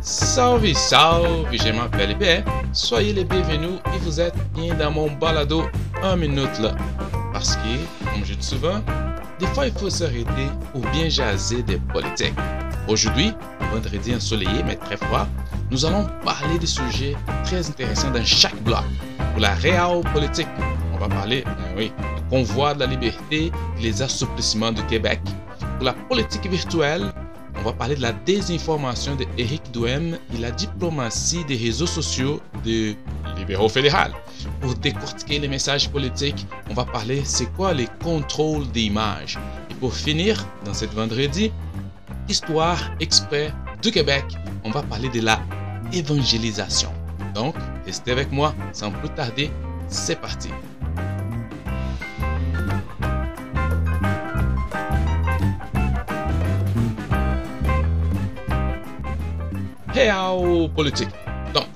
Salve, salve, je m'appelle Bé. Soyez les bienvenus et vous êtes bien dans mon balado 1 minute là. Parce que, comme je dis souvent, des fois il faut s'arrêter ou bien jaser des politiques. Aujourd'hui, vendredi ensoleillé mais très froid, nous allons parler des sujets très intéressants dans chaque bloc. Pour la réelle politique, on va parler, ben oui, convoi de la liberté et les assouplissements du Québec. Pour la politique virtuelle, on va parler de la désinformation de Eric Duhem et la diplomatie des réseaux sociaux de libéraux fédéral. Pour décortiquer les messages politiques, on va parler c'est quoi les contrôles d'images. Et pour finir, dans cette vendredi, Histoire exprès du Québec, on va parler de la évangélisation. Donc, restez avec moi sans plus tarder, c'est parti. Réal politique. Donc,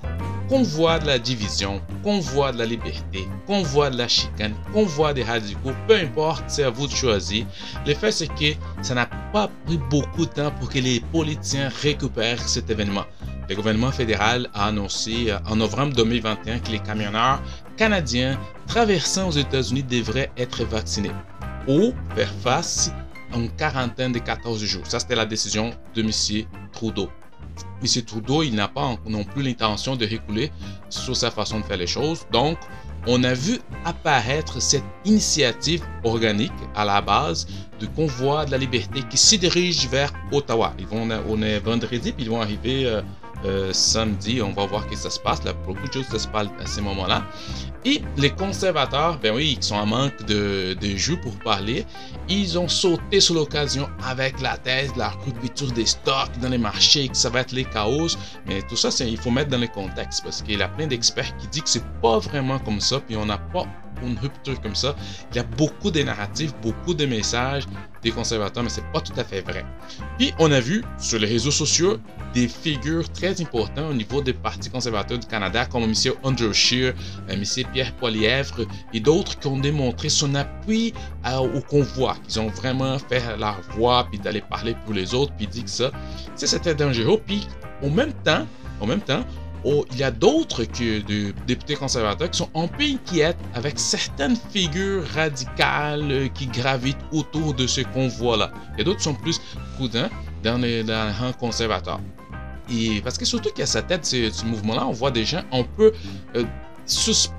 convoi de la division, convoi de la liberté, convoi de la chicane, convoi des radicaux, peu importe, c'est à vous de choisir. Le fait, c'est que ça n'a pas pris beaucoup de temps pour que les politiciens récupèrent cet événement. Le gouvernement fédéral a annoncé euh, en novembre 2021 que les camionneurs canadiens traversant aux États-Unis devraient être vaccinés ou faire face à une quarantaine de 14 jours. Ça, c'était la décision de M. Trudeau. M. Trudeau, il n'a pas non plus l'intention de reculer sur sa façon de faire les choses. Donc, on a vu apparaître cette initiative organique à la base du convoi de la liberté qui se dirige vers Ottawa. Ils vont, on est vendredi, puis ils vont arriver euh, euh, samedi. On va voir que ça se passe. Là, beaucoup de choses se passent à ce moment-là. Et les conservateurs, ben oui, ils sont en manque de, de jus pour parler. Ils ont sauté sur l'occasion avec la thèse de la rupture des stocks dans les marchés, que ça va être les chaos. Mais tout ça, il faut mettre dans le contexte parce qu'il y a plein d'experts qui disent que c'est pas vraiment comme ça, puis on n'a pas une rupture comme ça. Il y a beaucoup de narratifs, beaucoup de messages des conservateurs, mais c'est pas tout à fait vrai. Puis on a vu sur les réseaux sociaux des figures très importantes au niveau des partis conservateurs du Canada, comme M. Andrew Scheer, euh, M. Pierre Poilièvre et d'autres qui ont démontré son appui au convoi, qu'ils ont vraiment fait leur voix, puis d'aller parler pour les autres, puis dit que ça, c'était dangereux. Puis au même temps, en même temps, Il y a d'autres de députés conservateurs qui sont un peu inquiets avec certaines figures radicales qui gravitent autour de ce convoi-là. Et d'autres sont plus prudents dans les, rangs conservateurs. Et parce que surtout qu'à sa tête, ce, ce mouvement-là, on voit des gens un peu euh, suspects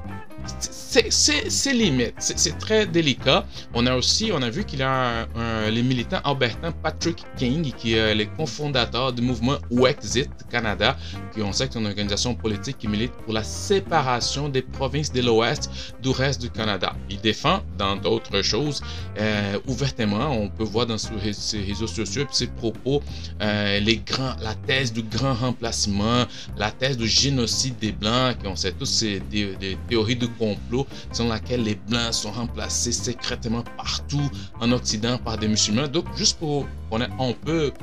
c'est limite, c'est très délicat. On a aussi, on a vu qu'il y a les militants albertains Patrick King, qui est le cofondateur du mouvement Wexit Canada, qui on sait que c'est une organisation politique qui milite pour la séparation des provinces de l'Ouest du reste du Canada. Il défend, dans d'autres choses, euh, ouvertement, on peut voir dans ses réseaux sociaux et ses propos, euh, la thèse du grand remplacement, la thèse du génocide des Blancs, qui on sait tous, c'est des, des théories complot selon laquelle les Blancs sont remplacés secrètement partout en Occident par des musulmans. Donc, juste pour connaître un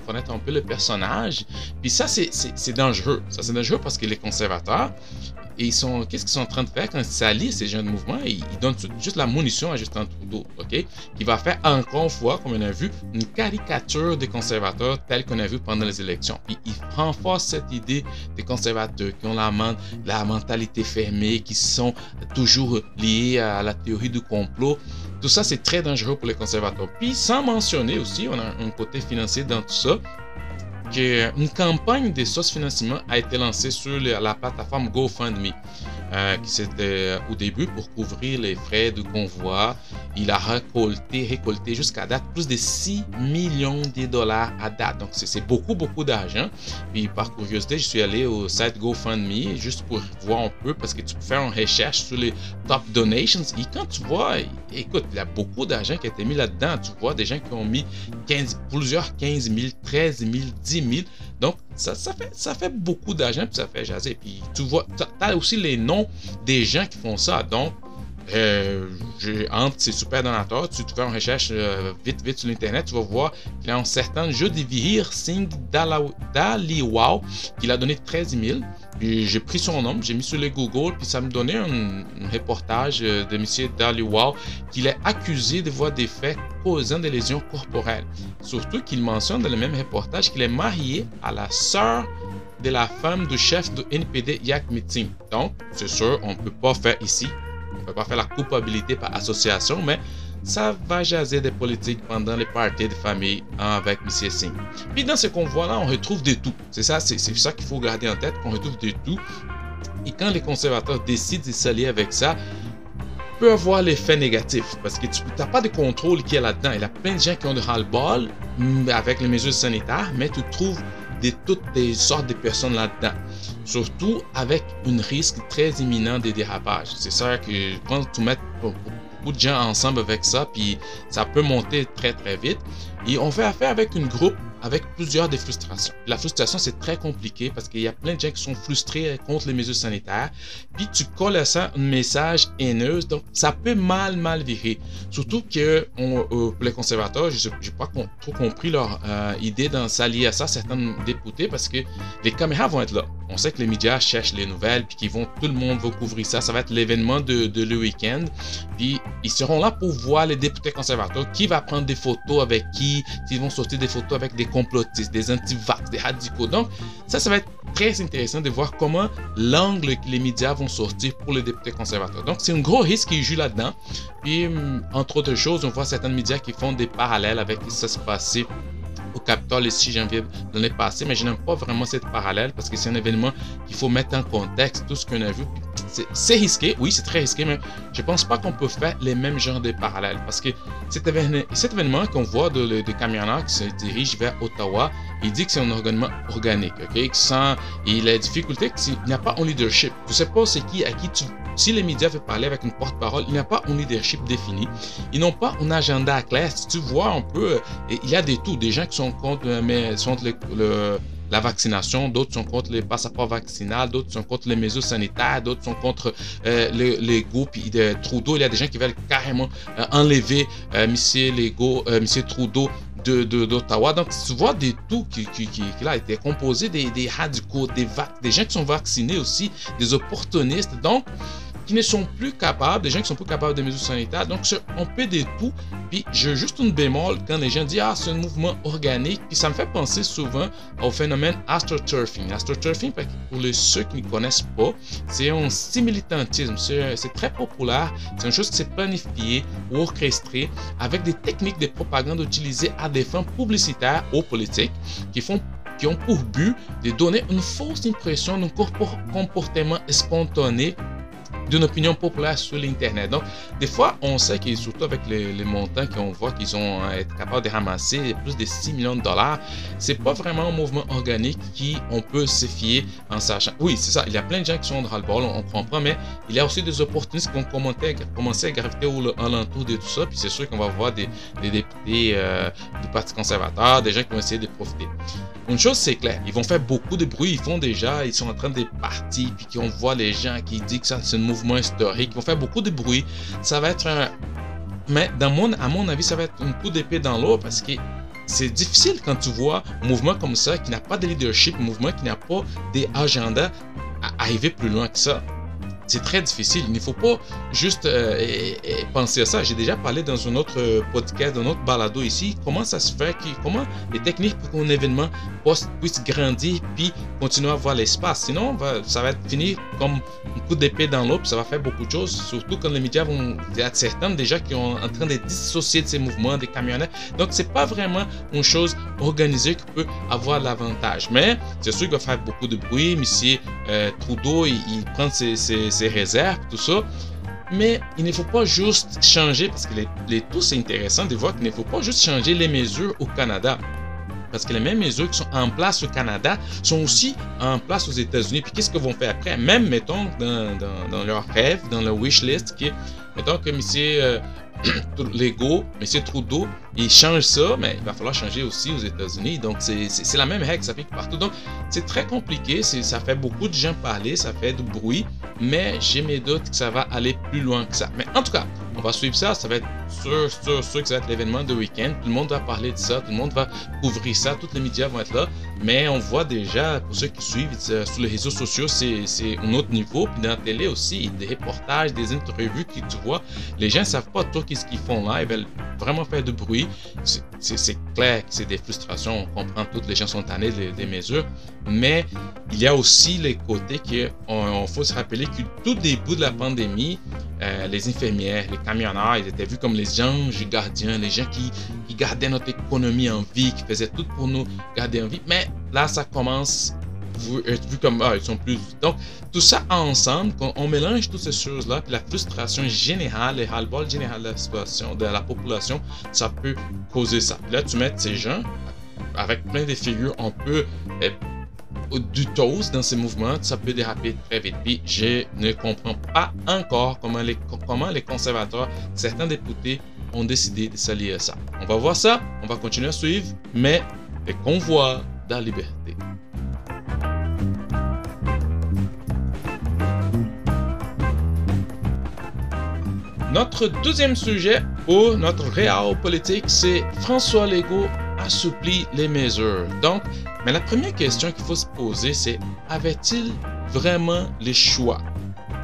connaître un peu le personnage. Puis ça, c'est dangereux. Ça, c'est dangereux parce que les conservateurs, et ils sont, qu'est-ce qu'ils sont en train de faire quand ils s'allient ces jeunes mouvements? Ils, donnent juste la munition à Justin Trudeau, OK? Qui va faire encore une fois, comme on a vu, une caricature des conservateurs telle qu'on a vu pendant les élections. Puis il renforce cette idée des conservateurs qui ont la, la mentalité fermée, qui sont toujours liés à la théorie du complot. Tout ça, c'est très dangereux pour les conservateurs. Puis sans mentionner aussi, on a un côté financier dans tout ça une campagne de source-financement a été lancée sur la plateforme GoFundMe. Euh, qui c'était euh, au début pour couvrir les frais de convoi. Il a récolté, récolté jusqu'à date plus de 6 millions de dollars à date. Donc c'est beaucoup, beaucoup d'argent. Puis par curiosité, je suis allé au site GoFundMe juste pour voir un peu parce que tu peux faire une recherche sur les top donations. Et quand tu vois, écoute, il y a beaucoup d'argent qui a été mis là-dedans. Tu vois des gens qui ont mis 15, plusieurs 15 000, 13 000, 10 000. Donc, ça, fait, beaucoup d'argent, puis ça fait jaser. Puis tu vois, tu as aussi les noms des gens qui font ça. Donc, euh, entre ces super donateurs, tu fais une recherche euh, vite vite sur l'internet, tu vas voir qu'il y a un certain Jodhivir Singh Daliwal qui l'a donné 13 000. J'ai pris son nom, j'ai mis sur les Google, puis ça me donnait un, reportage euh, de M. Daliwal qu'il est accusé de voir des faits causant des lésions corporelles. Surtout qu'il mentionne dans le même reportage qu'il est marié à la sœur de la femme du chef de NPD Yak Meeting. Donc, c'est sûr, on ne peut pas faire ici on ne peut pas faire la culpabilité par association, mais ça va jaser des politiques pendant les parties de famille avec M. Singh. Puis dans ce convoi-là, on retrouve de tout. C'est ça, c'est ça qu'il faut garder en tête, qu'on retrouve de tout. Et quand les conservateurs décident de s'allier avec ça, peut avoir l'effet négatif parce que tu n'as pas de contrôle qui est là-dedans. Il y a plein de gens qui ont de ras-le-bol mm, avec les mesures sanitaires, mais tu trouves de toutes sortes de personnes là-dedans. Surtout avec un risque très imminent de dérapage. C'est ça que quand tu mets de gens ensemble avec ça, puis ça peut monter très très vite. Et on fait affaire avec un groupe avec plusieurs des frustrations. La frustration, c'est très compliqué parce qu'il y a plein de gens qui sont frustrés contre les mesures sanitaires. Puis tu colles à ça un message haineux, donc ça peut mal, mal virer. Surtout que on, euh, pour les conservateurs, je n'ai pas trop compris leur euh, idée d'en s'allier à ça, certains députés, parce que les caméras vont être là. On sait que les médias cherchent les nouvelles, puis qu'ils vont, tout le monde va couvrir ça. Ça va être l'événement de, de, le week-end. Puis ils seront là pour voir les députés conservateurs, qui va prendre des photos avec qui, s'ils vont sortir des photos avec des complotistes, des anti-vax, des radicaux. Donc, ça, ça va être très intéressant de voir comment l'angle que les médias vont sortir pour les députés conservateurs. Donc, c'est un gros risque qui joue là-dedans. Puis, entre autres choses, on voit certains médias qui font des parallèles avec ce qui s'est passé au Capitole le 6 janvier de l'année passée, mais je n'aime pas vraiment cette parallèle parce que c'est un événement qu'il faut mettre en contexte, tout ce qu'on a vu. C'est risqué, oui, c'est très risqué, mais je pense pas qu'on peut faire les mêmes genres de parallèles parce que cet événement, événement qu'on voit de, de camionneurs qui se dirigent vers Ottawa, il dit que c'est un événement organique, ok? Sans, il a difficulté qu'il n'y a pas un leadership. Je sais pas c'est qui, à qui tu si les médias veulent parler avec une porte-parole, il n'y a pas un leadership défini. Ils n'ont pas un agenda clair. Si tu vois un peu, euh, il y a des tout. Des gens qui sont contre, euh, la vaccination, d'autres sont contre les passeports vaccinaux, d'autres sont contre les mesures sanitaires, d'autres sont contre euh, les, groupes de Trudeau. Il y a des gens qui veulent carrément enlever Monsieur M. Trudeau d'Ottawa. De, Donc, tu vois des tout qui, qui, qui, qui a été composé des, des radicaux, des, des gens qui sont vaccinés aussi, des opportunistes. Donc, qui ne sont plus capables, des gens qui sont plus capables des mesures sanitaires. Donc, on peut des tout. Puis, j'ai juste une bémol quand les gens disent Ah, c'est un mouvement organique. Puis, ça me fait penser souvent au phénomène astroturfing. Astroturfing, pour les, ceux qui ne connaissent pas, c'est un similitantisme. C'est très populaire. C'est une chose qui s'est planifiée ou orchestrée avec des techniques de propagande utilisées à des fins publicitaires ou politiques qui font qui ont pour but de donner une fausse impression d'un comportement spontané d'une opinion populaire sur l'Internet. Donc, des fois, on sait que surtout avec les, montants qu'on voit qu'ils ont euh, être capables de ramasser plus de 6 millions de dollars, c'est pas vraiment un mouvement organique qui on peut se fier en sachant. Oui, c'est ça. Il y a plein de gens qui sont dans le bol, on, comprend, mais il y a aussi des opportunistes qui ont commencé à graviter alentour de tout ça. Puis c'est sûr qu'on va voir des, députés euh, du Parti conservateur, des gens qui vont essayer de profiter. Une chose, c'est clair, ils vont faire beaucoup de bruit. Ils font déjà, ils sont en train de partir, puis qu'on voit les gens qui disent que ça, c'est un mouvement historique. Ils vont faire beaucoup de bruit. Ça va être. Mais à mon avis, ça va être un coup d'épée dans l'eau parce que c'est difficile quand tu vois un mouvement comme ça qui n'a pas de leadership, un mouvement qui n'a pas d'agendas à arriver plus loin que ça c'est très difficile. Il ne faut pas juste euh, penser à ça. J'ai déjà parlé dans un autre euh, podcast, dans un autre balado ici, comment ça se fait, comment les techniques pour qu'un événement puisse grandir puis continuer à avoir l'espace? Sinon, ça va être fini comme un coup d'épée dans l'eau, ça va faire beaucoup de choses, surtout quand les médias vont. Il y a certains déjà qui sont en train de dissocier de ces mouvements des camionnettes. Donc, c'est pas vraiment une chose organisée qui peut avoir l'avantage. Mais c'est sûr qu'il va faire beaucoup de bruit. M. Euh, Trudeau, il, prend ses ses réserves, tout ça. Mais il ne faut pas juste changer, parce que les, les tout c'est intéressant de voir qu'il ne faut pas juste changer les mesures au Canada. Parce que les mêmes mesures qui sont en place au Canada sont aussi en place aux États-Unis. Puis qu'est-ce qu'ils vont faire après? Même, mettons, dans, dans, dans, leur rêve, dans leur wish list, qui mettons que M. Legault, M. Trudeau il change ça, mais il va falloir changer aussi aux États-Unis. Donc, c'est la même règle, ça fait partout. Donc, c'est très compliqué. Ça fait beaucoup de gens parler, ça fait du bruit, mais j'ai mes doutes que ça va aller plus loin que ça. Mais en tout cas, on va suivre ça. Ça va être sûr, sûr, sûr que ça va être l'événement de week-end. Tout le monde va parler de ça, tout le monde va couvrir ça, tous les médias vont être là. Mais on voit déjà, pour ceux qui suivent euh, sur les réseaux sociaux, c'est un autre niveau. Puis dans la télé aussi, des reportages, des interviews que tu vois. Les gens ne savent pas trop qu'est-ce qu'ils font là. Ils veulent vraiment faire du bruit. C'est clair que c'est des frustrations. On comprend, toutes les gens sont tannés des, des mesures. Mais il y a aussi les côtés qu'il faut se rappeler que tout début de la pandémie, euh, les infirmières, les camionneurs, ils étaient vus comme les anges gardiens, les gens qui, gardaient notre économie en vie, qui faisaient tout pour nous garder en vie. Mais là, ça commence être vu comme, ah, ils sont plus. Donc, tout ça ensemble, quand on mélange toutes ces choses-là, puis la frustration générale, et ras-le-bol général de la de la population, ça peut causer ça. là, tu mets ces gens avec plein de figures, on peut eh, du toast dans ces mouvements, ça peut déraper très vite. Puis je ne comprends pas encore comment les, comment les conservateurs, certains députés, ont décidé de s'allier à ça. On va voir ça, on va continuer à suivre, mais les convois de la liberté. Notre deuxième sujet pour notre réel politique, c'est François Legault assouplit les mesures. Donc, mais la première question qu'il faut se poser, c'est avait-il vraiment les choix?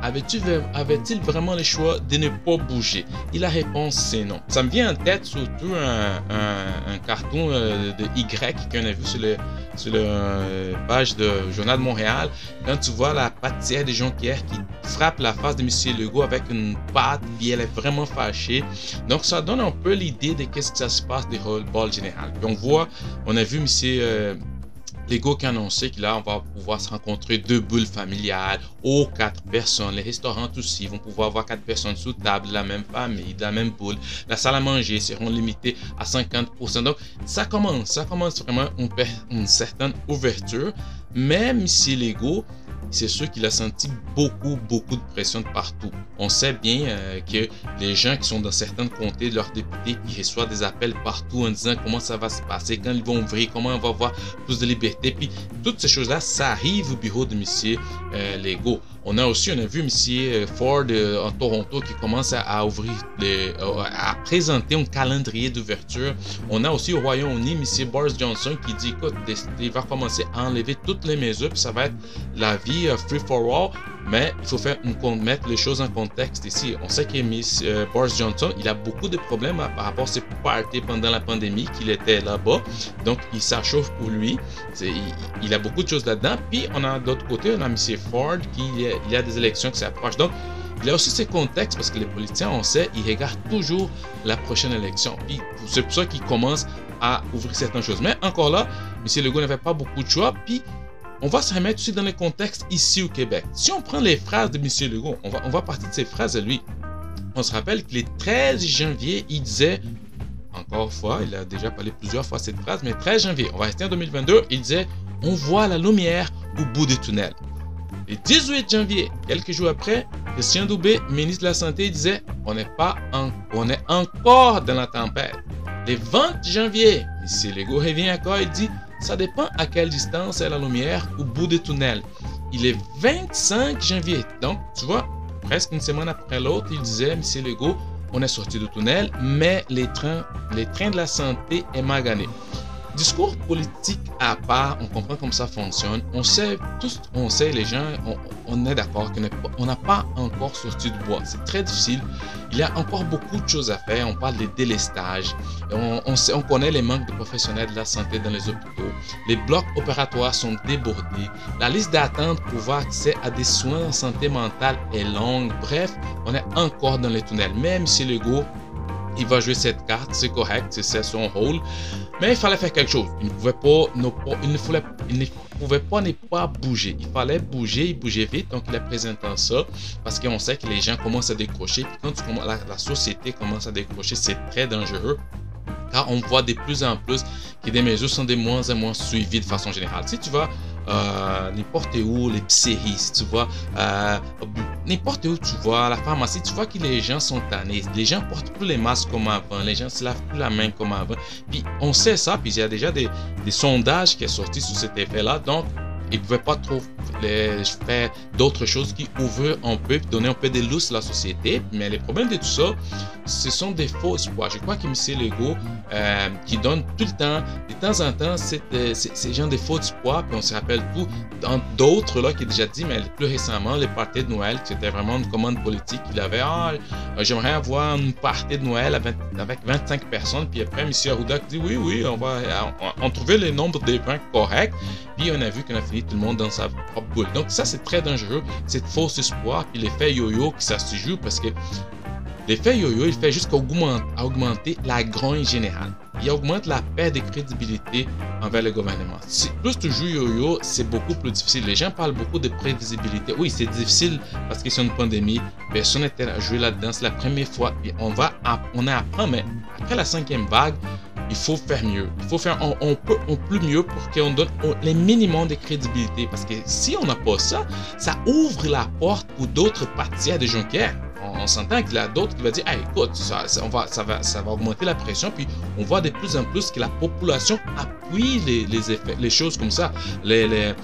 Avait-il vraiment le choix de ne pas bouger? Et la réponse, c'est non. Ça me vient en tête surtout un, carton euh, de Y qu'on a vu sur le, sur le euh, page de Journal de Montréal. Quand tu vois la pâtissière de Jonquière qui frappe la face de M. Legault avec une patte, puis elle est vraiment fâchée. Donc, ça donne un peu l'idée de qu'est-ce que ça se passe des ball général. Puis on voit, on a vu M. Lego qui a annoncé que là, on va pouvoir se rencontrer deux bulles familiales ou quatre personnes. Les restaurants aussi vont pouvoir avoir quatre personnes sous table, de la même famille, de la même boule. La salle à manger seront limitées à 50%. Donc, ça commence, ça commence vraiment une, une certaine ouverture. Même si Lego c'est sûr qu'il a senti beaucoup, beaucoup de pression de partout. On sait bien euh, que les gens qui sont dans certains comtés, leurs députés, ils reçoivent des appels partout en disant comment ça va se passer, quand ils vont ouvrir, comment on va avoir plus de liberté. Puis toutes ces choses-là, ça arrive au bureau de M. Euh, Legault. On a aussi, on a vu M. Euh, Ford euh, en Toronto qui commence à, ouvrir, à présenter un calendrier d'ouverture. On a aussi au Royaume-Uni M. Boris Johnson qui dit, écoute, il va commencer à enlever toutes les mesures, puis ça va être la vie free for all. Mais il faut faire mettre les choses en contexte ici. On sait que Miss, Boris Johnson, il a beaucoup de problèmes par rapport à ses parties pendant la pandémie qu'il était là-bas. Donc, il s'achauffe pour lui. Il, a beaucoup de choses là-dedans. Puis, on a d'autre côté, on a M. Ford qui il y a des élections qui s'approchent. Donc, il a aussi ces contextes parce que les politiciens, on sait, ils regardent toujours la prochaine élection. C'est pour ça qu'ils commencent à ouvrir certaines choses. Mais encore là, M. Legault n'avait pas beaucoup de choix. Puis on va se remettre aussi dans les contextes ici au Québec. Si on prend les phrases de M. Legault, on va, on partir de ces phrases à lui. On se rappelle que le 13 janvier, il disait, encore fois, il a déjà parlé plusieurs fois cette phrase, mais 13 janvier, on va rester en 2022, il disait, on voit la lumière au bout du tunnel. Le 18 janvier, quelques jours après, Christian Doubé, ministre de la Santé, disait on n'est pas on est encore dans la tempête. Le 20 janvier, M. Legault revient encore et dit ça dépend à quelle distance est la lumière au bout du tunnel. Il est 25 janvier, donc tu vois, presque une semaine après l'autre, il disait M. Legault on est sorti du tunnel, mais les trains, les trains de la santé est magané. Discours politique à part, on comprend comment ça fonctionne. On sait, tous, on sait, les gens, on, est d'accord qu'on n'a pas encore sorti du bois. C'est très difficile. Il y a encore beaucoup de choses à faire. On parle des délestages. On, sait, on connaît les manques de professionnels de la santé dans les hôpitaux. Les blocs opératoires sont débordés. La liste d'attente pour avoir accès à des soins en santé mentale est longue. Bref, on est encore dans les tunnels. Même si le go il va jouer cette carte, c'est correct, c'est son rôle. Mais il fallait faire quelque chose. Il ne pouvait pas, ne, il ne pouvait pas ne pas bouger. Il fallait bouger, il bougeait vite. Donc il a présenté ça parce qu'on sait que les gens commencent à décrocher. quand la, la société commence à décrocher, c'est très dangereux car on voit de plus en plus que des mesures sont de moins en moins suivies de façon générale. Si tu vas euh, n'importe où, les séries, tu vois, euh, n'importe où tu vois, la pharmacie, tu vois que les gens sont tannés. Les gens portent plus les masques comme avant, les gens se lavent plus la main comme avant. Puis on sait ça, puis il y a déjà des, des sondages qui sont sortis sur cet effet-là. Donc, ils ne pouvaient pas trop faire d'autres choses qui ouvrent un peu, donner un peu de lousse à la société. Mais les problèmes de tout ça, ce sont des faux espoirs. Je crois que M. Legault, euh, qui donne tout le temps, de temps en temps, euh, ces gens de faux espoirs, puis on se rappelle tout, dans d'autres, là, qui a déjà dit, mais plus récemment, les parties de Noël, c'était vraiment une commande politique. Il avait, ah, j'aimerais avoir une partie de Noël avec, 25 personnes, puis après, M. Arruda dit, oui, oui, on va, on, trouver le nombre de vins correct, on a vu qu'on a fini tout le monde dans sa propre boule. Donc ça, c'est très dangereux, cette fausse espoir, puis l'effet yo-yo qui ça se joue parce que l'effet yo-yo, il fait juste augmenter, augmenter la grogne générale. Il augmente la perte de crédibilité envers le gouvernement. Plus tu joues yo-yo, c'est beaucoup plus difficile. Les gens parlent beaucoup de prévisibilité. Oui, c'est difficile parce que c'est une pandémie. Personne n'était à jouer là-dedans. C'est la première fois. Et on va, on apprend, mais après la cinquième vague, il faut faire mieux. Il faut faire on, peut on plus mieux pour qu'on donne les minimums de crédibilité. Parce que si on n'a pas ça, ça ouvre la porte pour d'autres parties de Juncker. On, on s'entend qu'il y a d'autres qui vont dire, écoute, ça, on va, ça, va, ça va augmenter la pression, puis on voit de plus en plus que la population appuie les, les choses comme ça. Les,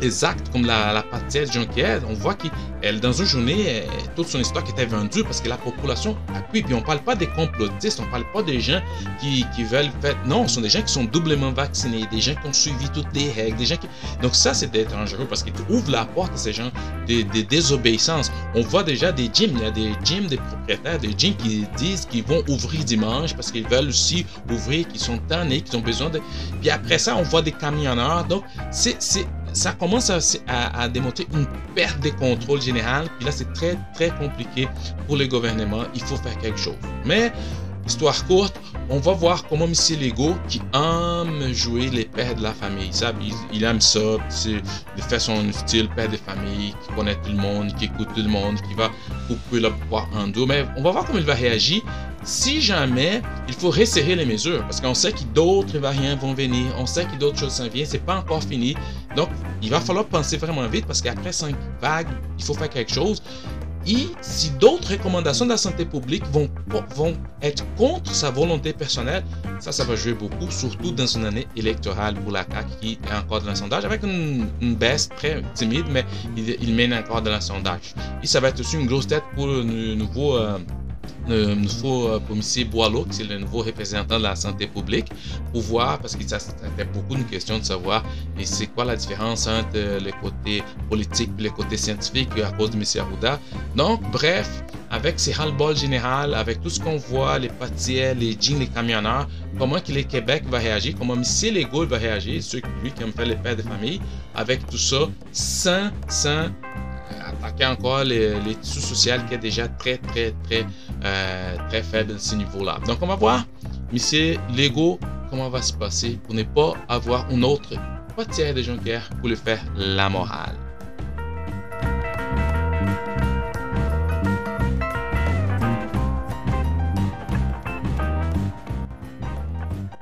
les actes comme la, la de Juncker, on voit qu'elle, dans une journée, toute son histoire était vendue parce que la population appuie. Puis on ne parle pas des complotistes, on ne parle pas des gens qui, qui, veulent faire. Non, ce sont des gens qui sont doublement vaccinés, des gens qui ont suivi toutes les règles, des gens qui. Donc ça, c'est dangereux parce qu'ils ouvrent la porte à ces gens des, des désobéissances. On voit déjà des gyms, il y a des gyms, des propriétaires des gyms qui disent qu'ils vont ouvrir dimanche parce qu'ils veulent aussi ouvrir, qu'ils sont tannés, qu'ils ont besoin de. Puis après ça, on voit des camionneurs. Donc, c'est ça commence à, démontrer une perte de contrôle général. Puis là, c'est très, très compliqué pour le gouvernement. Il faut faire quelque chose. Mais, histoire courte, on va voir comment M. Legault, qui aime jouer les pères de la famille, il, aime ça, de faire son style père de famille, qui connaît tout le monde, qui écoute tout le monde, qui va couper le pouvoir en deux. Mais on va voir comment il va réagir si jamais il faut resserrer les mesures, parce qu'on sait que d'autres variants vont venir, on sait que d'autres choses s'en viennent, c'est pas encore fini. Donc, il va falloir penser vraiment vite parce qu'après cinq vagues, il faut faire quelque chose. Et si d'autres recommandations de la santé publique vont, vont être contre sa volonté personnelle, ça, ça va jouer beaucoup, surtout dans une année électorale pour la CAQ qui est encore dans le sondage, avec une, baisse très timide, mais il, mène encore dans le sondage. Et ça va être aussi une grosse tête pour le nouveau euh, le nouveau commissaire Boileau, qui est le nouveau représentant de la santé publique, pour voir, parce que ça c'était beaucoup une question de savoir et c'est quoi la différence entre les côtés politiques et les côtés scientifiques à cause de M. Arruda. Donc, bref, avec ces ras-le-bol général, avec tout ce qu'on voit, les pâtissiers, les jeans, les camionneurs, comment que le Québec va réagir, comment M. Legault va réagir, ceux qui aiment faire les pères de famille, avec tout ça, sans, sans attaquer encore les, les tissus sociaux qui est déjà très, très, très, euh, très faible à ce niveau-là. Donc, on va voir, monsieur Lego, comment va se passer pour ne pas avoir une autre tiers de Juncker pour le faire la morale.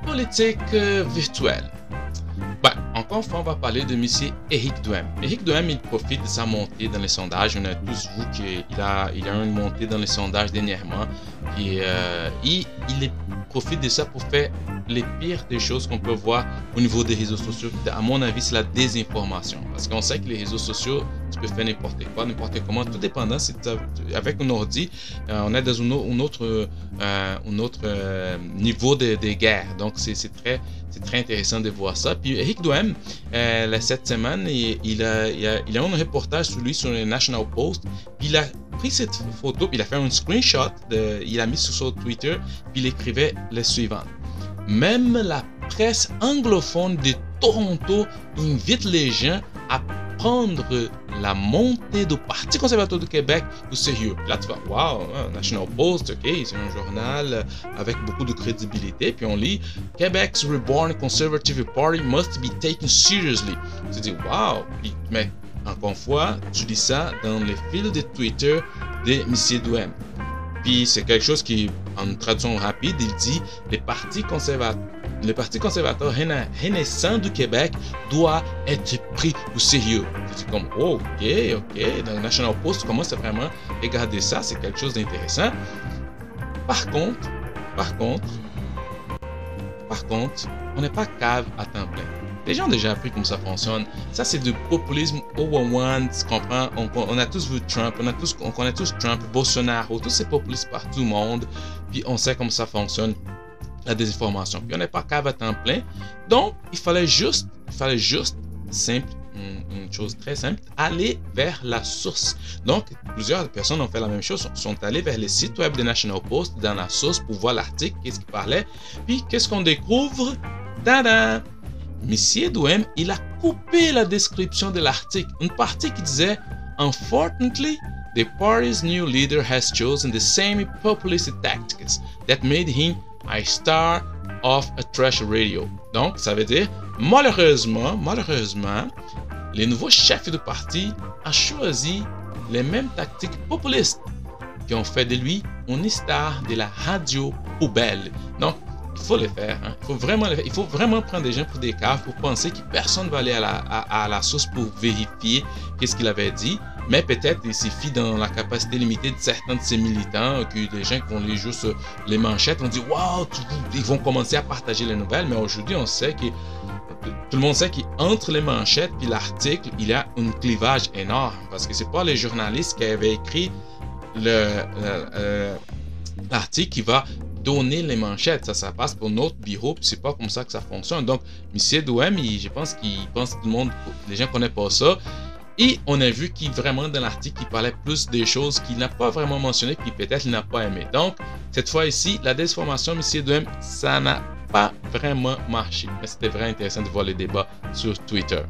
Politique euh, virtuelle. Fois, on va parler de M. Eric Duhem. Eric Duhem, il profite de sa montée dans les sondages. On a tous vu qu'il a, il a une montée dans les sondages dernièrement. Et euh, il, il profite de ça pour faire les pires des choses qu'on peut voir au niveau des réseaux sociaux. À mon avis, c'est la désinformation. Parce qu'on sait que les réseaux sociaux, tu peux faire n'importe quoi, n'importe comment, tout dépendant. Avec un ordi, euh, on est dans un, autre, euh, un autre euh, niveau de, guerre. Donc, c'est très, très intéressant de voir ça. Puis, Eric Duhem, cette semaine, il, il, a, il, a, il a un reportage sur lui sur le National Post. Puis, il a pris cette photo, il a fait un screenshot, il a mis sur son Twitter, puis il écrivait le suivant. Même la presse anglophone de Toronto invite les gens à prendre la montée du Parti conservateur du Québec au sérieux. Là, tu vas, wow, hein, National Post, ok, c'est un journal avec beaucoup de crédibilité. Puis on lit Quebec's Reborn Conservative Party must be taken seriously. Tu dis, wow, mais encore une fois, tu lis ça dans les fils de Twitter de M. Douem. Puis c'est quelque chose qui en traduction rapide, il dit les partis conservateurs le Parti conservateur renaissant du Québec doit être pris au sérieux. Dis comme, oh, ok, ok, dans le National Post, comment c'est vraiment regarder ça, c'est quelque chose d'intéressant. Par contre, par contre, par contre, on n'est pas cave à temps plein. Les gens ont déjà appris comment ça fonctionne. Ça, c'est du populisme one, tu comprends? On, a tous vu Trump, on, a tous, on connaît tous Trump, Bolsonaro, tous ces populistes par tout le monde. Puis on sait comment ça fonctionne, la désinformation. Puis on n'est pas cave à temps plein. Donc, il fallait juste, il fallait juste, simple, une, chose très simple, aller vers la source. Donc, plusieurs personnes ont fait la même chose, sont allés vers les sites web de National Post dans la source pour voir l'article, qu'est-ce qu'il parlait. Puis, qu'est-ce qu'on découvre? Tada! Monsieur Douem, il a coupé la description de l'article. Une partie qui disait Unfortunately, the party's new leader has chosen the same populist tactics that made him a star of a trash radio. Donc, ça veut dire, malheureusement, malheureusement, le nouveau chef du parti a choisi les mêmes tactiques populistes qui ont fait de lui une star de la radio poubelle. Donc, faut le faire. Hein. Il, faut vraiment Il faut vraiment prendre des gens pour des caves pour penser que personne va aller à la, source pour vérifier qu'est-ce qu'il avait dit. Mais peut-être il suffit dans la capacité limitée de certains de ces militants que des gens qui vont les juste les manchettes on dit waouh ils vont commencer à partager les nouvelles mais aujourd'hui on sait que tout le monde sait qu'entre les manchettes et l'article il y a un clivage énorme parce que c'est pas les journalistes qui avaient écrit le, l'article qui va donner les manchettes. Ça, ça passe pour notre bureau, puis c'est pas comme ça que ça fonctionne. Donc, M. Douem, je pense qu'il pense que tout le monde, les gens connaissent pas ça. Et on a vu qu'il vraiment dans l'article, il parlait plus des choses qu'il n'a pas vraiment mentionné, puis peut-être il n'a pas aimé. Donc, cette fois ici, la désinformation, M. Douem, ça n'a pas vraiment marché. Mais c'était vraiment intéressant de voir les débats sur Twitter.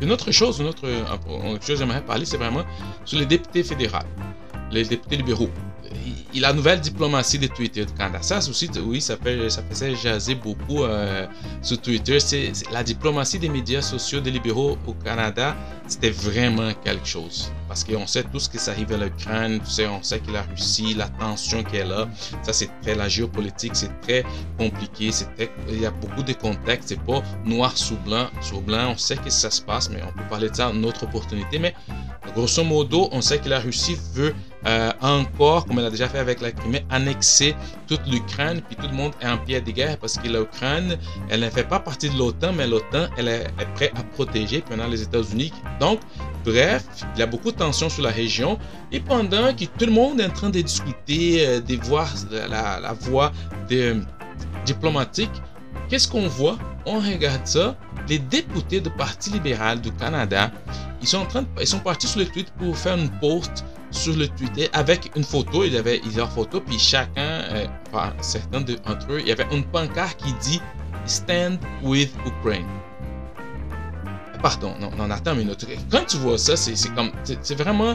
Une autre chose, une autre, une autre chose que j'aimerais parler, c'est vraiment sur les députés fédéraux, les députés libéraux la nouvelle diplomatie de Twitter du Canada. Ça aussi, oui, ça, fait, ça faisait jaser beaucoup euh, sur Twitter. C'est la diplomatie des médias sociaux des libéraux au Canada, c'était vraiment quelque chose. Parce qu'on sait tout ce qui s'arrive à l'Ukraine, on sait que la Russie, la tension qu'elle a, ça c'est très la géopolitique, c'est très compliqué, c'est il y a beaucoup de contextes, c'est pas noir sous blanc, sur blanc, on sait que ça se passe, mais on peut parler de ça en autre opportunité. Mais grosso modo, on sait que la Russie veut euh, encore, comme elle a déjà fait avec la Crimée, annexer toute l'Ukraine, puis tout le monde est en pied de guerre parce que l'Ukraine, elle ne fait pas partie de l'OTAN, mais l'OTAN, elle est, prête à protéger, puis on a les États-Unis. Donc, bref, il y a beaucoup de tensions sur la région, et pendant que tout le monde est en train de discuter, euh, de voir la, voie de, diplomatique, qu'est-ce qu'on voit? On regarde ça, les députés du Parti libéral du Canada, ils sont, en train ils sont partis sur le tweet pour faire une post sur le Twitter avec une photo. Il y avait plusieurs photos, puis chacun, euh, certains d'entre eux, il y avait une pancarte qui dit Stand with Ukraine. Pardon, non, non, attends une minute. Quand tu vois ça, c'est comme, c'est vraiment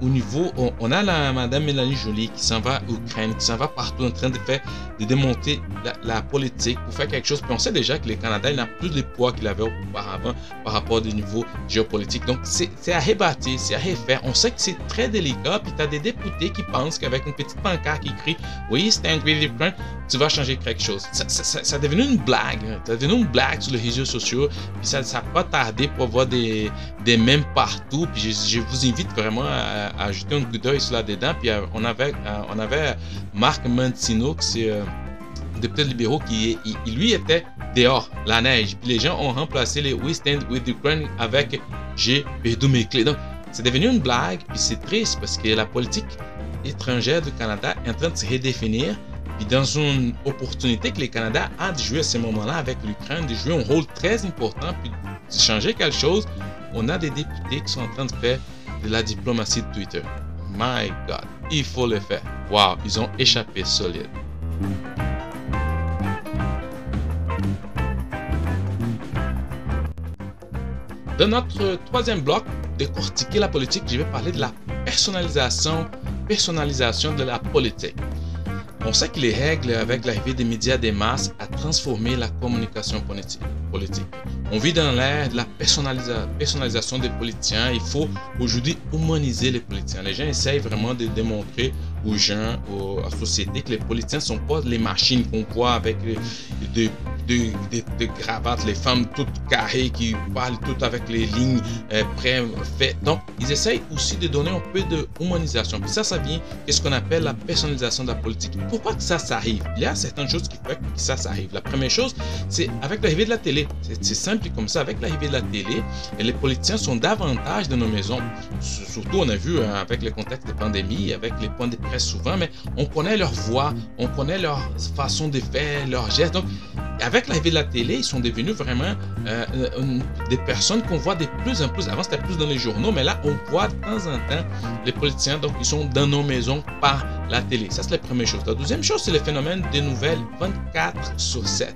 au niveau, on, a la Madame Mélanie Joly qui s'en va à Ukraine, qui s'en va partout en train de faire, de démonter la, politique pour faire quelque chose. Puis on sait déjà que le Canada, il n'a plus de poids qu'il avait auparavant par rapport au niveau géopolitique. Donc c'est à rebâtir, c'est à refaire. On sait que c'est très délicat. Puis tu as des députés qui pensent qu'avec une petite pancarte qui écrit Oui, stand with Ukraine, tu vas changer quelque chose. Ça, ça, ça, devenu une blague. Ça devenu une blague sur les réseaux sociaux. Puis ça n'a pas tardé pour avoir des, des mèmes partout. Puis je, vous invite vraiment à, ajouter un coup d'œil là-dedans. Puis euh, on avait, euh, on avait Marc Mancino, qui c'est euh, député libéraux, qui lui était dehors, la neige. Puis les gens ont remplacé les We Stand with Ukraine avec J'ai perdu mes clés. Donc c'est devenu une blague. Puis c'est triste parce que la politique étrangère du Canada est en train de se redéfinir. Puis dans une opportunité que le Canada a de jouer à ce moment-là avec l'Ukraine, de jouer un rôle très important, puis de changer quelque chose, on a des députés qui sont en train de faire de la diplomatie de Twitter. My God, il faut le faire. Wow, ils ont échappé solide. Dans notre troisième bloc, décortiquer la politique, je vais parler de la personnalisation, personnalisation de la politique. On sait que les règles avec l'arrivée des médias des masses a transformé la communication politique. On vit dans l'ère de la personnalisation des politiciens. Il faut aujourd'hui humaniser les politiciens. Les gens essayent vraiment de démontrer aux gens, aux, à la société, que les politiciens sont pas les machines qu'on voit avec des de, gravates, les femmes toutes carrées qui parlent toutes avec les lignes euh, préfaites. Donc, ils essayent aussi de donner un peu de humanisation. Puis ça, ça vient de ce qu'on appelle la personnalisation de la politique. Pourquoi que ça, ça arrive Il y a certaines choses qui font que ça, ça arrive. La première chose, c'est avec l'arrivée de la télé. C'est simple comme ça. Avec l'arrivée de la télé, les politiciens sont davantage dans nos maisons. Surtout, on a vu hein, avec le contexte de pandémie, avec les points de presse souvent, mais on connaît leur voix, on connaît leur façon de faire, leurs gestes. Donc, avec l'arrivée de la télé, ils sont devenus vraiment euh, des personnes qu'on voit de plus en plus. Avant, c'était plus dans les journaux, mais là, on voit de temps en temps les politiciens, donc ils sont dans nos maisons par la télé. Ça, c'est la première chose. La deuxième chose, c'est le phénomène des nouvelles 24 sur 7.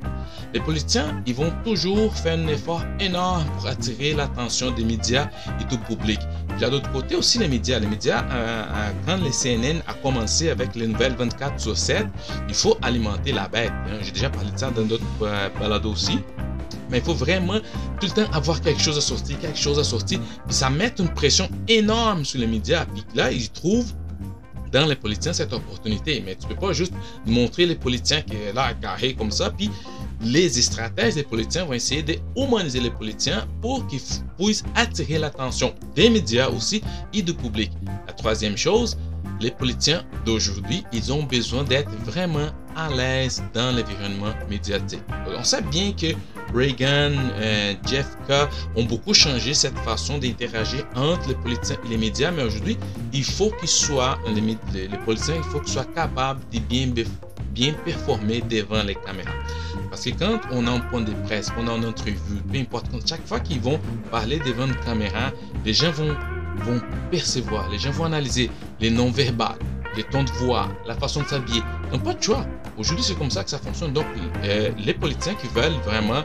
Les politiciens, ils vont toujours faire un effort énorme pour attirer l'attention des médias et du public. Puis, l'autre côté, aussi les médias. Les médias, euh, quand les CNN a commencé avec les nouvelles 24 sur 7, il faut alimenter la bête. Hein. J'ai déjà parlé de ça dans d'autres balados aussi. Mais il faut vraiment tout le temps avoir quelque chose à sortir, quelque chose à sortir. Puis ça met une pression énorme sur les médias. Puis là, ils trouvent dans les politiciens cette opportunité. Mais tu peux pas juste montrer les politiciens qui est là carré comme ça. Puis les stratèges des politiciens vont essayer de humaniser les politiciens pour qu'ils puissent attirer l'attention des médias aussi et du public. La troisième chose, les politiciens d'aujourd'hui, ils ont besoin d'être vraiment à l'aise dans l'environnement médiatique. On sait bien que Reagan, euh, Jeff K ont beaucoup changé cette façon d'interagir entre les politiciens et les médias, mais aujourd'hui, il faut qu'ils soient, les, politiciens, il faut qu'ils soient capables de bien, bien performer devant les caméras. Parce que quand on a un point de presse, on a une entrevue, peu importe, chaque fois qu'ils vont parler devant une caméra, les gens vont vont percevoir, les gens vont analyser les non-verbales, les tons de voix, la façon de s'habiller. Donc, pas de choix. Aujourd'hui, c'est comme ça que ça fonctionne. Donc, euh, les politiciens qui veulent vraiment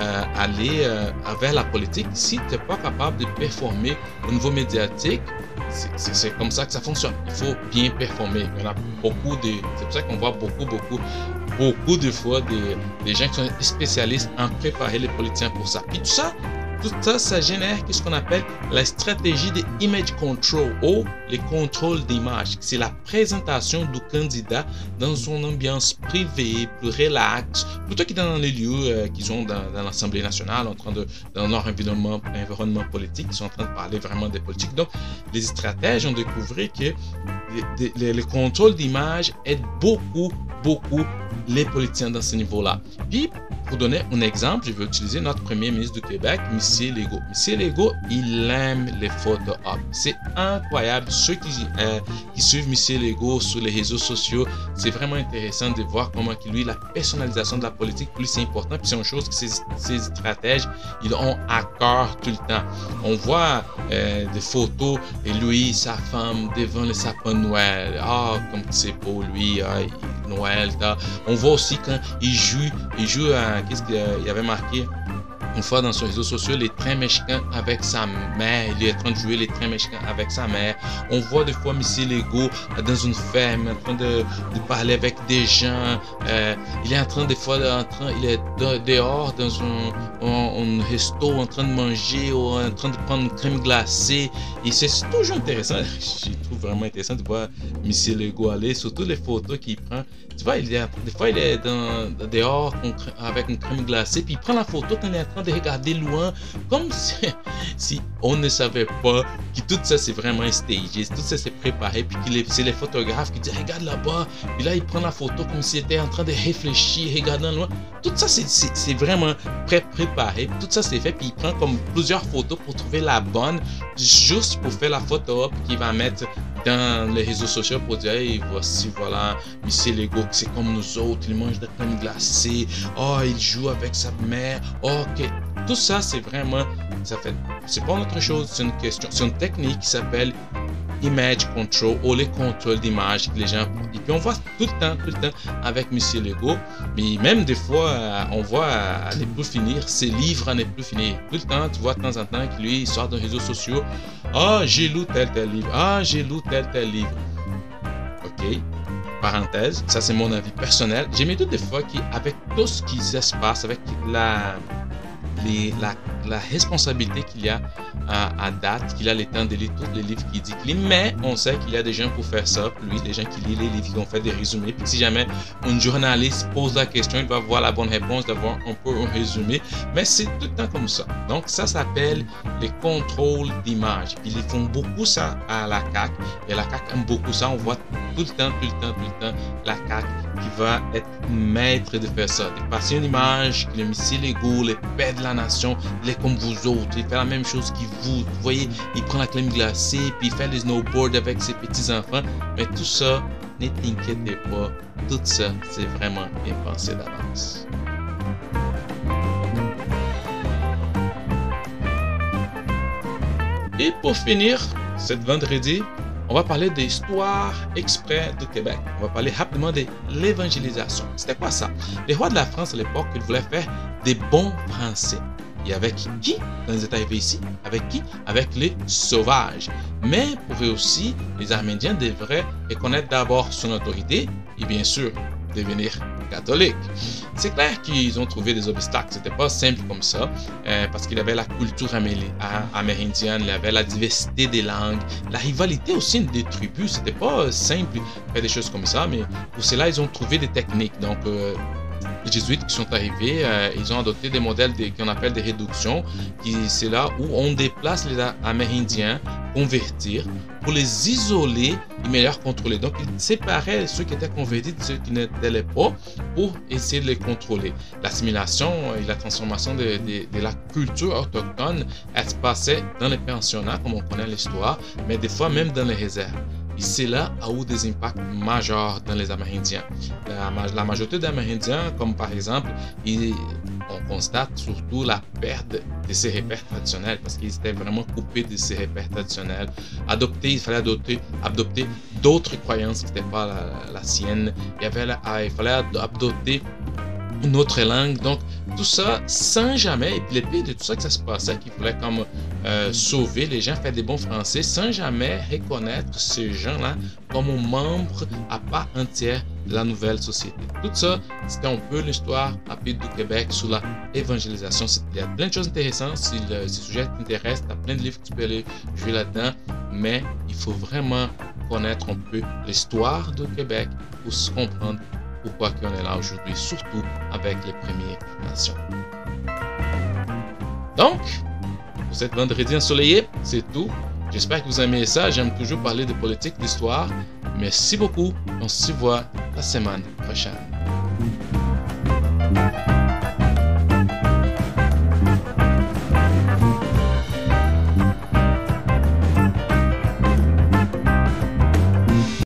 euh, aller euh, vers la politique, si tu n'es pas capable de performer au niveau médiatique, c'est comme ça que ça fonctionne. Il faut bien performer. Il y en a beaucoup de. C'est pour ça qu'on voit beaucoup, beaucoup, beaucoup de fois des, des gens qui sont spécialistes en préparer les politiciens pour ça. Puis tout ça, tout ça, ça génère ce qu'on appelle la stratégie de image control ou les contrôles d'image. C'est la présentation du candidat dans son ambiance privée, plus relax, plutôt que dans les lieux euh, qui sont dans, l'Assemblée nationale, en train de, dans leur environnement, politique, ils sont en train de parler vraiment des politiques. Donc, les stratèges ont découvert que les contrôles d'image aident beaucoup, beaucoup les politiciens dans ce niveau-là. Puis, pour donner un exemple, je vais utiliser notre premier ministre du Québec, M. Legault. M. Legault, il aime les photos. C'est incroyable. Ceux qui, euh, qui suivent M. Legault sur les réseaux sociaux, c'est vraiment intéressant de voir comment lui, la personnalisation de la politique, lui, c'est important. Puis c'est une chose que ses, stratèges, ils ont à cœur tout le temps. On voit euh, des photos et lui, sa femme devant le sapin de Noël. Ah, comme c'est beau, lui. Ah, Noël. On voit aussi quand il joue, il joue à, qu'est-ce qu'il y avait marqué? Une fois dans ses réseaux sociaux les trains mexicains avec sa mère. Il est en train de jouer les trains mexicains avec sa mère. On voit des fois M. Lego dans une ferme en train de, parler avec des gens. Euh, il est en train des fois, en train, il est dehors dans un, un, resto en train de manger ou en train de prendre une crème glacée. Et c'est toujours intéressant. Je trouve vraiment intéressant de voir M. Lego aller, surtout les photos qu'il prend. Tu vois, il est, des fois, il est dehors avec une crème glacée, puis il prend la photo quand il est en train de regarder loin, comme si, on ne savait pas que tout ça c'est vraiment stagé, tout ça c'est préparé, puis que c'est les photographes qui disent regarde là-bas, puis là il prend la photo comme s'il était en train de réfléchir, regardant loin. Tout ça c'est vraiment pré préparé, tout ça c'est fait, puis il prend comme plusieurs photos pour trouver la bonne, juste pour faire la photo qu'il va mettre dans les réseaux sociaux pour dire hey, voici voilà Monsieur Lego c'est comme nous autres il mange de la crème glacée oh il joue avec sa mère oh, ok. Tout ça c'est vraiment ça fait c'est pas autre chose c'est une question c'est une technique qui s'appelle image control ou les contrôles d'image que les gens et puis on voit tout le temps tout le temps avec Monsieur Lego mais même des fois euh, on voit à ne plus finir ses livres à ne plus finir. Tout le temps tu vois de temps en temps que lui il sort dans les réseaux sociaux ah j'ai lu tel tel livre. Ah j'ai lu tel tel livre ok. Parenthèse. Ça c'est mon avis personnel. J'ai mis toutes des fois qu'avec tout ce qui se passe avec la les, la, responsabilité qu'il y a à, date, qu'il a le temps de lire tous les livres qu'il dit lit, mais on sait qu'il y a des gens pour faire ça, lui, des gens qui lisent les livres, qui ont fait des résumés, puis si jamais un journaliste pose la question, il va voir la bonne réponse, d'avoir un peu un résumé, mais c'est tout le temps comme ça. Donc ça s'appelle les contrôles d'image. Ils font beaucoup ça à la CAC, et la CAC aime beaucoup ça, on voit tout le temps, tout le temps, tout le temps, la CAC qui va être maître de faire ça, de passer une image, les missiles égaux, les pères de la nation, il est comme vous autres, il fait la même chose que vous. Vous voyez, il prend la crème glacée, puis il fait les snowboards avec ses petits-enfants. Mais tout ça, ne t'inquiétez pas, tout ça, c'est vraiment bien pensé d'avance. Et pour finir, cette vendredi, on va parler d'histoire exprès du Québec. On va parler rapidement de l'évangélisation. C'était quoi ça? Les rois de la France à l'époque, ils voulaient faire des bons Français. Et avec qui quand ils étaient arrivés ici? Avec qui? Avec les sauvages. Mais pour eux aussi, les Arméniens devraient reconnaître d'abord son autorité et bien sûr devenir catholique. C'est clair qu'ils ont trouvé des obstacles. C'était pas simple comme ça, euh, parce qu'il avait la culture amérindienne, il avait la diversité des langues, la rivalité aussi des tribus. C'était pas simple de faire des choses comme ça, mais pour cela, ils ont trouvé des techniques. Donc, euh, jésuites qui sont arrivés, euh, ils ont adopté des modèles qu'on appelle des réductions, qui c'est là où on déplace les Amérindiens, convertir, pour les isoler et mieux contrôler. Donc, ils séparaient ceux qui étaient convertis de ceux qui n'étaient pas pour essayer de les contrôler. L'assimilation et la transformation de, de, la culture autochtone, elle se passait dans les pensionnats, comme on connaît l'histoire, mais des fois même dans les réserves. Et cela a eu des impacts majeurs dans les Amérindiens. La, majorité d'Amérindiens, comme par exemple, on constate surtout la perte de ces repères traditionnels parce qu'ils étaient vraiment coupés de ces repères traditionnels. Adopter, il fallait adopter, adopter d'autres croyances qui n'étaient pas la, la, sienne. Il, y avait, il fallait adopter une autre langue. Donc, tout ça sans jamais, et puis le pire de tout ça que ça se passait, qu'il voulait comme euh, sauver les gens, faire des bons français, sans jamais reconnaître ces gens-là comme membres à part entière de la nouvelle société. Tout ça, c'était un peu l'histoire rapide du Québec sur la évangélisation. Il y a plein de choses intéressantes. Si le, sujet t'intéresse, tu as plein de livres que tu peux aller jouer là-dedans, mais il faut vraiment connaître un peu l'histoire du Québec pour se comprendre pourquoi qu'on est là aujourd'hui, surtout avec les Premières Nations. Donc, pour cette vendredi ensoleillé, c'est tout. J'espère que vous aimez ça. J'aime toujours parler de politique, d'histoire. Merci beaucoup. On se voit la semaine prochaine.